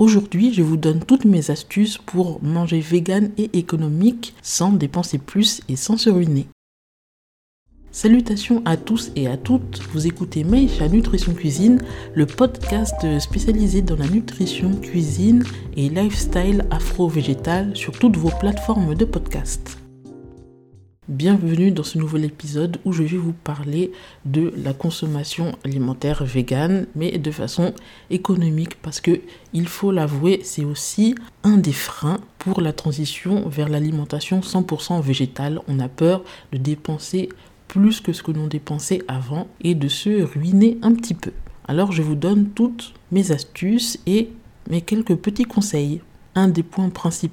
Aujourd'hui, je vous donne toutes mes astuces pour manger vegan et économique sans dépenser plus et sans se ruiner. Salutations à tous et à toutes, vous écoutez Maïcha Nutrition Cuisine, le podcast spécialisé dans la nutrition, cuisine et lifestyle afro-végétal sur toutes vos plateformes de podcast. Bienvenue dans ce nouvel épisode où je vais vous parler de la consommation alimentaire végane, mais de façon économique parce que il faut l'avouer, c'est aussi un des freins pour la transition vers l'alimentation 100% végétale. On a peur de dépenser plus que ce que l'on dépensait avant et de se ruiner un petit peu. Alors je vous donne toutes mes astuces et mes quelques petits conseils un des points principaux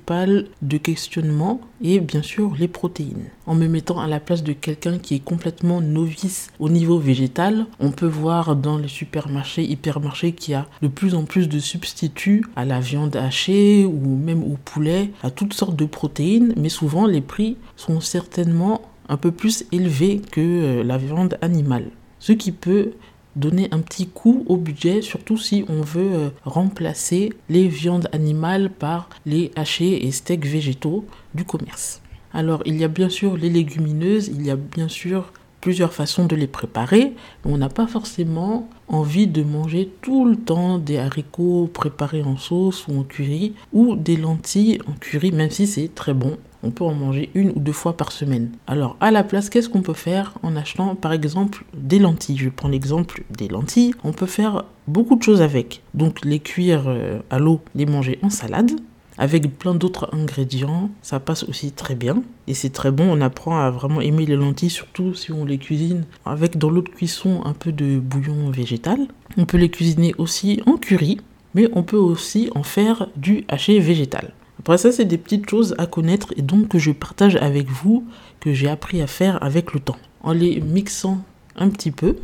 de questionnement est bien sûr les protéines. En me mettant à la place de quelqu'un qui est complètement novice au niveau végétal, on peut voir dans les supermarchés, hypermarchés qu'il y a de plus en plus de substituts à la viande hachée ou même au poulet, à toutes sortes de protéines, mais souvent les prix sont certainement un peu plus élevés que euh, la viande animale. Ce qui peut donner un petit coup au budget, surtout si on veut euh, remplacer les viandes animales par les hachés et steaks végétaux du commerce. Alors il y a bien sûr les légumineuses, il y a bien sûr plusieurs façons de les préparer. On n'a pas forcément envie de manger tout le temps des haricots préparés en sauce ou en curry ou des lentilles en curry, même si c'est très bon. On peut en manger une ou deux fois par semaine. Alors, à la place, qu'est-ce qu'on peut faire en achetant par exemple des lentilles? Je prends l'exemple des lentilles. On peut faire beaucoup de choses avec. Donc, les cuire euh, à l'eau, les manger en salade avec plein d'autres ingrédients. Ça passe aussi très bien. Et c'est très bon. On apprend à vraiment aimer les lentilles, surtout si on les cuisine avec dans l'eau de cuisson un peu de bouillon végétal. On peut les cuisiner aussi en curry, mais on peut aussi en faire du haché végétal. Après ça, c'est des petites choses à connaître et donc que je partage avec vous, que j'ai appris à faire avec le temps. En les mixant un petit peu,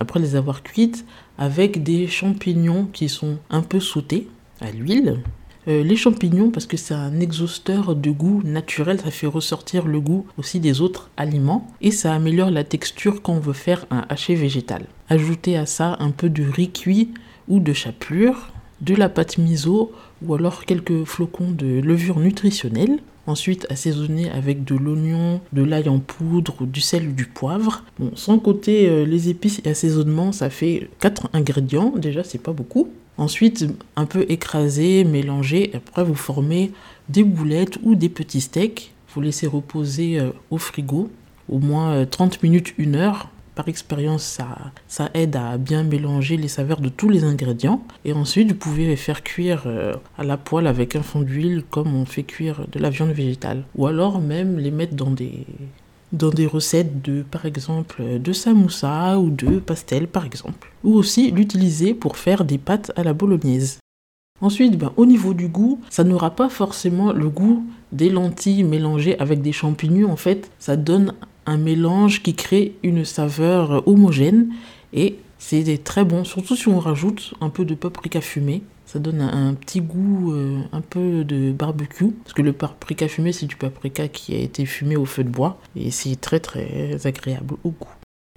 après les avoir cuites, avec des champignons qui sont un peu sautés à l'huile. Euh, les champignons, parce que c'est un exhausteur de goût naturel, ça fait ressortir le goût aussi des autres aliments et ça améliore la texture quand on veut faire un haché végétal. Ajoutez à ça un peu de riz cuit ou de chapelure, de la pâte miso ou alors quelques flocons de levure nutritionnelle. Ensuite, assaisonner avec de l'oignon, de l'ail en poudre, du sel ou du poivre. Bon, sans côté euh, les épices et assaisonnement, ça fait 4 ingrédients. Déjà, c'est pas beaucoup. Ensuite, un peu écraser, mélanger. Après, vous formez des boulettes ou des petits steaks. Vous laissez reposer euh, au frigo au moins 30 euh, minutes, 1 heure par expérience, ça, ça aide à bien mélanger les saveurs de tous les ingrédients. Et ensuite, vous pouvez les faire cuire euh, à la poêle avec un fond d'huile comme on fait cuire de la viande végétale. Ou alors même les mettre dans des, dans des recettes de, par exemple, de samoussa ou de pastel, par exemple. Ou aussi l'utiliser pour faire des pâtes à la bolognaise. Ensuite, ben, au niveau du goût, ça n'aura pas forcément le goût des lentilles mélangées avec des champignons. En fait, ça donne un mélange qui crée une saveur homogène et c'est très bon, surtout si on rajoute un peu de paprika fumé. Ça donne un, petit goût euh, un peu de barbecue. Parce que le paprika fumé, c'est du paprika qui a été fumé au feu de bois. Et c'est très très agréable au goût.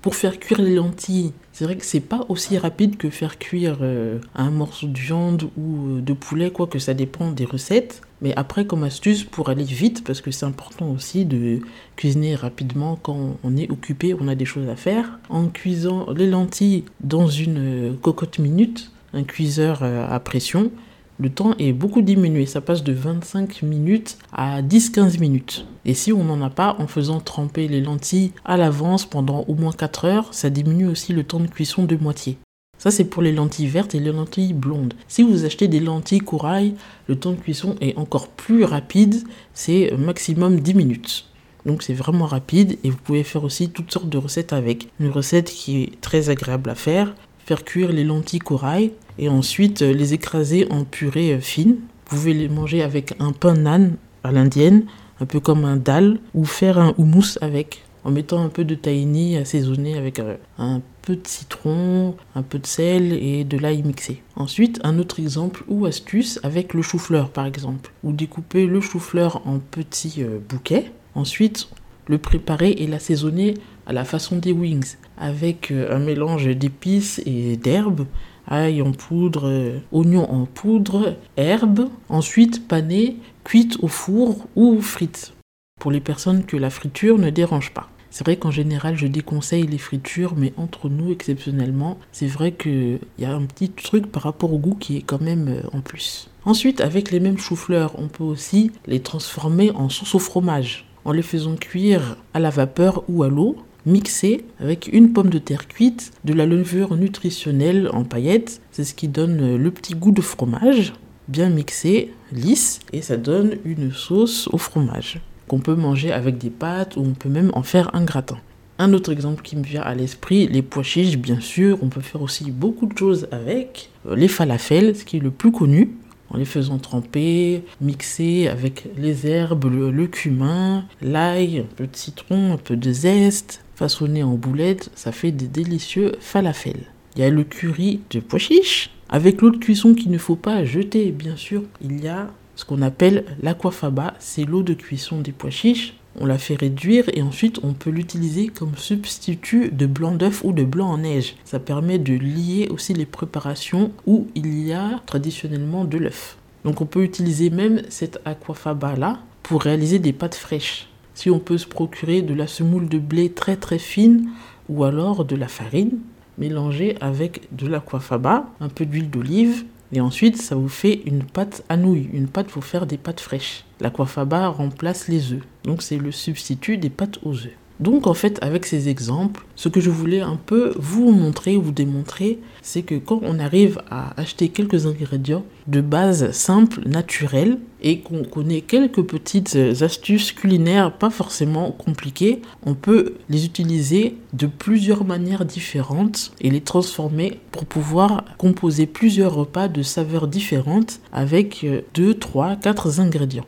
Pour faire cuire les lentilles, c'est vrai que c'est pas aussi rapide que faire cuire euh, un morceau de viande ou euh, de poulet, quoi que ça dépend des recettes. Mais après, comme astuce pour aller vite, parce que c'est important aussi de cuisiner rapidement quand on est occupé, on a des choses à faire. En cuisant les lentilles dans une euh, cocotte minute, un cuiseur à pression, le temps est beaucoup diminué. Ça passe de 25 minutes à 10-15 minutes. Et si on n'en a pas, en faisant tremper les lentilles à l'avance pendant au moins 4 heures, ça diminue aussi le temps de cuisson de moitié. Ça, c'est pour les lentilles vertes et les lentilles blondes. Si vous achetez des lentilles corail, le temps de cuisson est encore plus rapide, c'est maximum 10 minutes. Donc c'est vraiment rapide et vous pouvez faire aussi toutes sortes de recettes avec. Une recette qui est très agréable à faire, faire cuire les lentilles corail et ensuite euh, les écraser en purée euh, fine. Vous pouvez les manger avec un pain nan à l'indienne, un peu comme un dal, ou faire un houmous avec, en mettant un peu de tahini assaisonné avec euh, un peu de citron, un peu de sel et de l'ail mixé. Ensuite, un autre exemple ou astuce avec le chou-fleur par exemple. Vous découpez le chou-fleur en petits bouquets. Ensuite, le préparer et l'assaisonner à la façon des wings, avec un mélange d'épices et d'herbes ail en poudre, euh, oignon en poudre, herbes, ensuite panées, cuites au four ou frites, pour les personnes que la friture ne dérange pas. C'est vrai qu'en général, je déconseille les fritures, mais entre nous, exceptionnellement, c'est vrai qu'il y a un petit truc par rapport au goût qui est quand même euh, en plus. Ensuite, avec les mêmes choux-fleurs, on peut aussi les transformer en sauce au fromage, en les faisant cuire à la vapeur ou à l'eau, mixer avec une pomme de terre cuite, de la levure nutritionnelle en paillettes, c'est ce qui donne euh, le petit goût de fromage, bien mixé, lisse, et ça donne une sauce au fromage qu'on peut manger avec des pâtes ou on peut même en faire un gratin. Un autre exemple qui me vient à l'esprit, les pois chiches, bien sûr, on peut faire aussi beaucoup de choses avec. Euh, les falafels, ce qui est le plus connu, en les faisant tremper, mixer avec les herbes, le, cumin, l'ail, un peu de citron, un peu de zeste, façonné en boulettes, ça fait des délicieux falafels. Il y a le curry de pois chiches, avec l'eau de cuisson qu'il ne faut pas jeter, bien sûr. Il y a ce qu'on appelle l'aquafaba, c'est l'eau de cuisson des pois chiches. On la fait réduire et ensuite on peut l'utiliser comme substitut de blanc d'œuf ou de blanc en neige. Ça permet de lier aussi les préparations où il y a traditionnellement de l'œuf. Donc on peut utiliser même cette aquafaba là pour réaliser des pâtes fraîches. Si on peut se procurer de la semoule de blé très très fine ou alors de la farine mélangée avec de l'aquafaba, un peu d'huile d'olive et ensuite, ça vous fait une pâte à nouilles, une pâte pour faire des pâtes fraîches. L'aquafaba remplace les œufs. Donc c'est le substitut des pâtes aux œufs. Donc en fait, avec ces exemples, ce que je voulais un peu vous montrer, vous démontrer, c'est que quand on arrive à acheter quelques ingrédients de base simples, naturels, et qu'on connaît quelques petites astuces culinaires pas forcément compliquées, on peut les utiliser de plusieurs manières différentes et les transformer pour pouvoir composer plusieurs repas de saveurs différentes avec 2, 3, 4 ingrédients.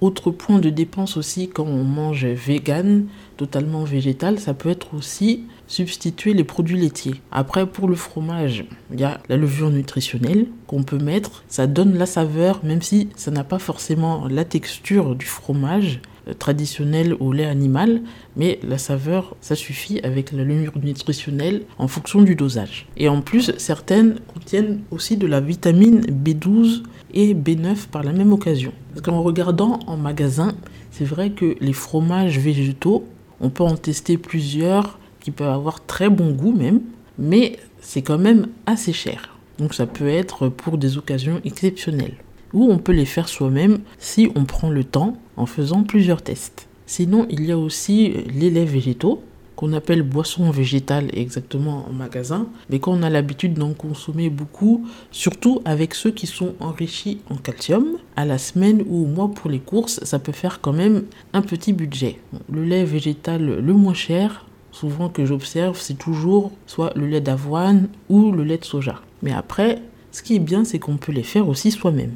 Autre point de dépense aussi quand on mange vegan, totalement végétal, ça peut être aussi substituer les produits laitiers. Après, pour le fromage, il y a la levure nutritionnelle qu'on peut mettre. Ça donne la saveur, même si ça n'a pas forcément la texture du fromage euh, traditionnel au lait animal, mais la saveur, ça suffit avec la levure nutritionnelle en fonction du dosage. Et en plus, certaines contiennent aussi de la vitamine B12 et B9 par la même occasion. Parce qu'en regardant en magasin, c'est vrai que les fromages végétaux, on peut en tester plusieurs qui peuvent avoir très bon goût même, mais c'est quand même assez cher. Donc ça peut être pour des occasions exceptionnelles. Ou on peut les faire soi-même si on prend le temps en faisant plusieurs tests. Sinon, il y a aussi les laits végétaux qu'on appelle boisson végétale exactement en magasin, mais qu'on a l'habitude d'en consommer beaucoup, surtout avec ceux qui sont enrichis en calcium, à la semaine ou au mois pour les courses, ça peut faire quand même un petit budget. Le lait végétal le moins cher, souvent que j'observe, c'est toujours soit le lait d'avoine ou le lait de soja. Mais après, ce qui est bien, c'est qu'on peut les faire aussi soi-même.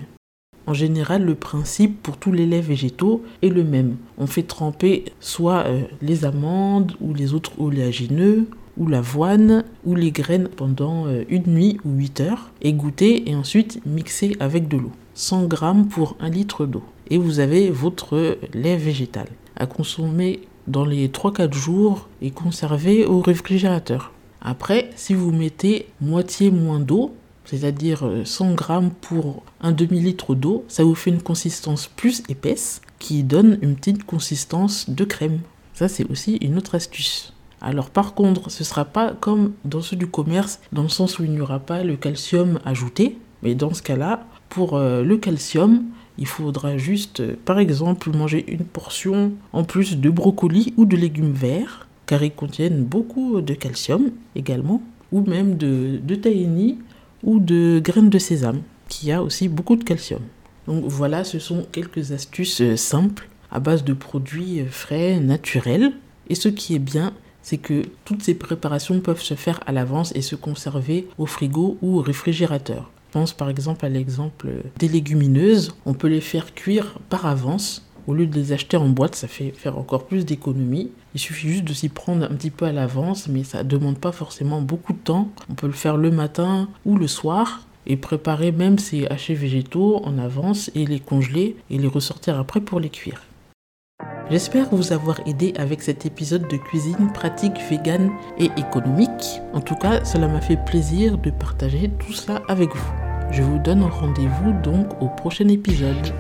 En général, le principe pour tous les laits végétaux est le même. On fait tremper soit euh, les amandes ou les autres oléagineux ou l'avoine ou les graines pendant euh, une nuit ou 8 heures et goûter et ensuite mixer avec de l'eau. 100 g pour 1 litre d'eau. Et vous avez votre lait végétal à consommer dans les 3-4 jours et conserver au réfrigérateur. Après, si vous mettez moitié moins d'eau, c'est-à-dire 100 euh, grammes pour un demi-litre d'eau, ça vous fait une consistance plus épaisse qui donne une petite consistance de crème. Ça, c'est aussi une autre astuce. Alors par contre, ce ne sera pas comme dans ceux du commerce, dans le sens où il n'y aura pas le calcium ajouté. Mais dans ce cas-là, pour euh, le calcium, il faudra juste, euh, par exemple, manger une portion en plus de brocoli ou de légumes verts, car ils contiennent beaucoup de calcium également, ou même de, de tahini ou de graines de sésame, qui a aussi beaucoup de calcium. Donc voilà, ce sont quelques astuces euh, simples à base de produits euh, frais, naturels. Et ce qui est bien, c'est que toutes ces préparations peuvent se faire à l'avance et se conserver au frigo ou au réfrigérateur. Pense par exemple à l'exemple des légumineuses. On peut les faire cuire par avance au lieu de les acheter en boîte, ça fait faire encore plus d'économies. Il suffit juste de s'y prendre un petit peu à l'avance, mais ça ne demande pas forcément beaucoup de temps. On peut le faire le matin ou le soir et préparer même ces hachés végétaux en avance et les congeler et les ressortir après pour les cuire. J'espère vous avoir aidé avec cet épisode de cuisine pratique, vegan et économique. En tout cas, cela m'a fait plaisir de partager tout cela avec vous. Je vous donne rendez-vous donc au prochain épisode.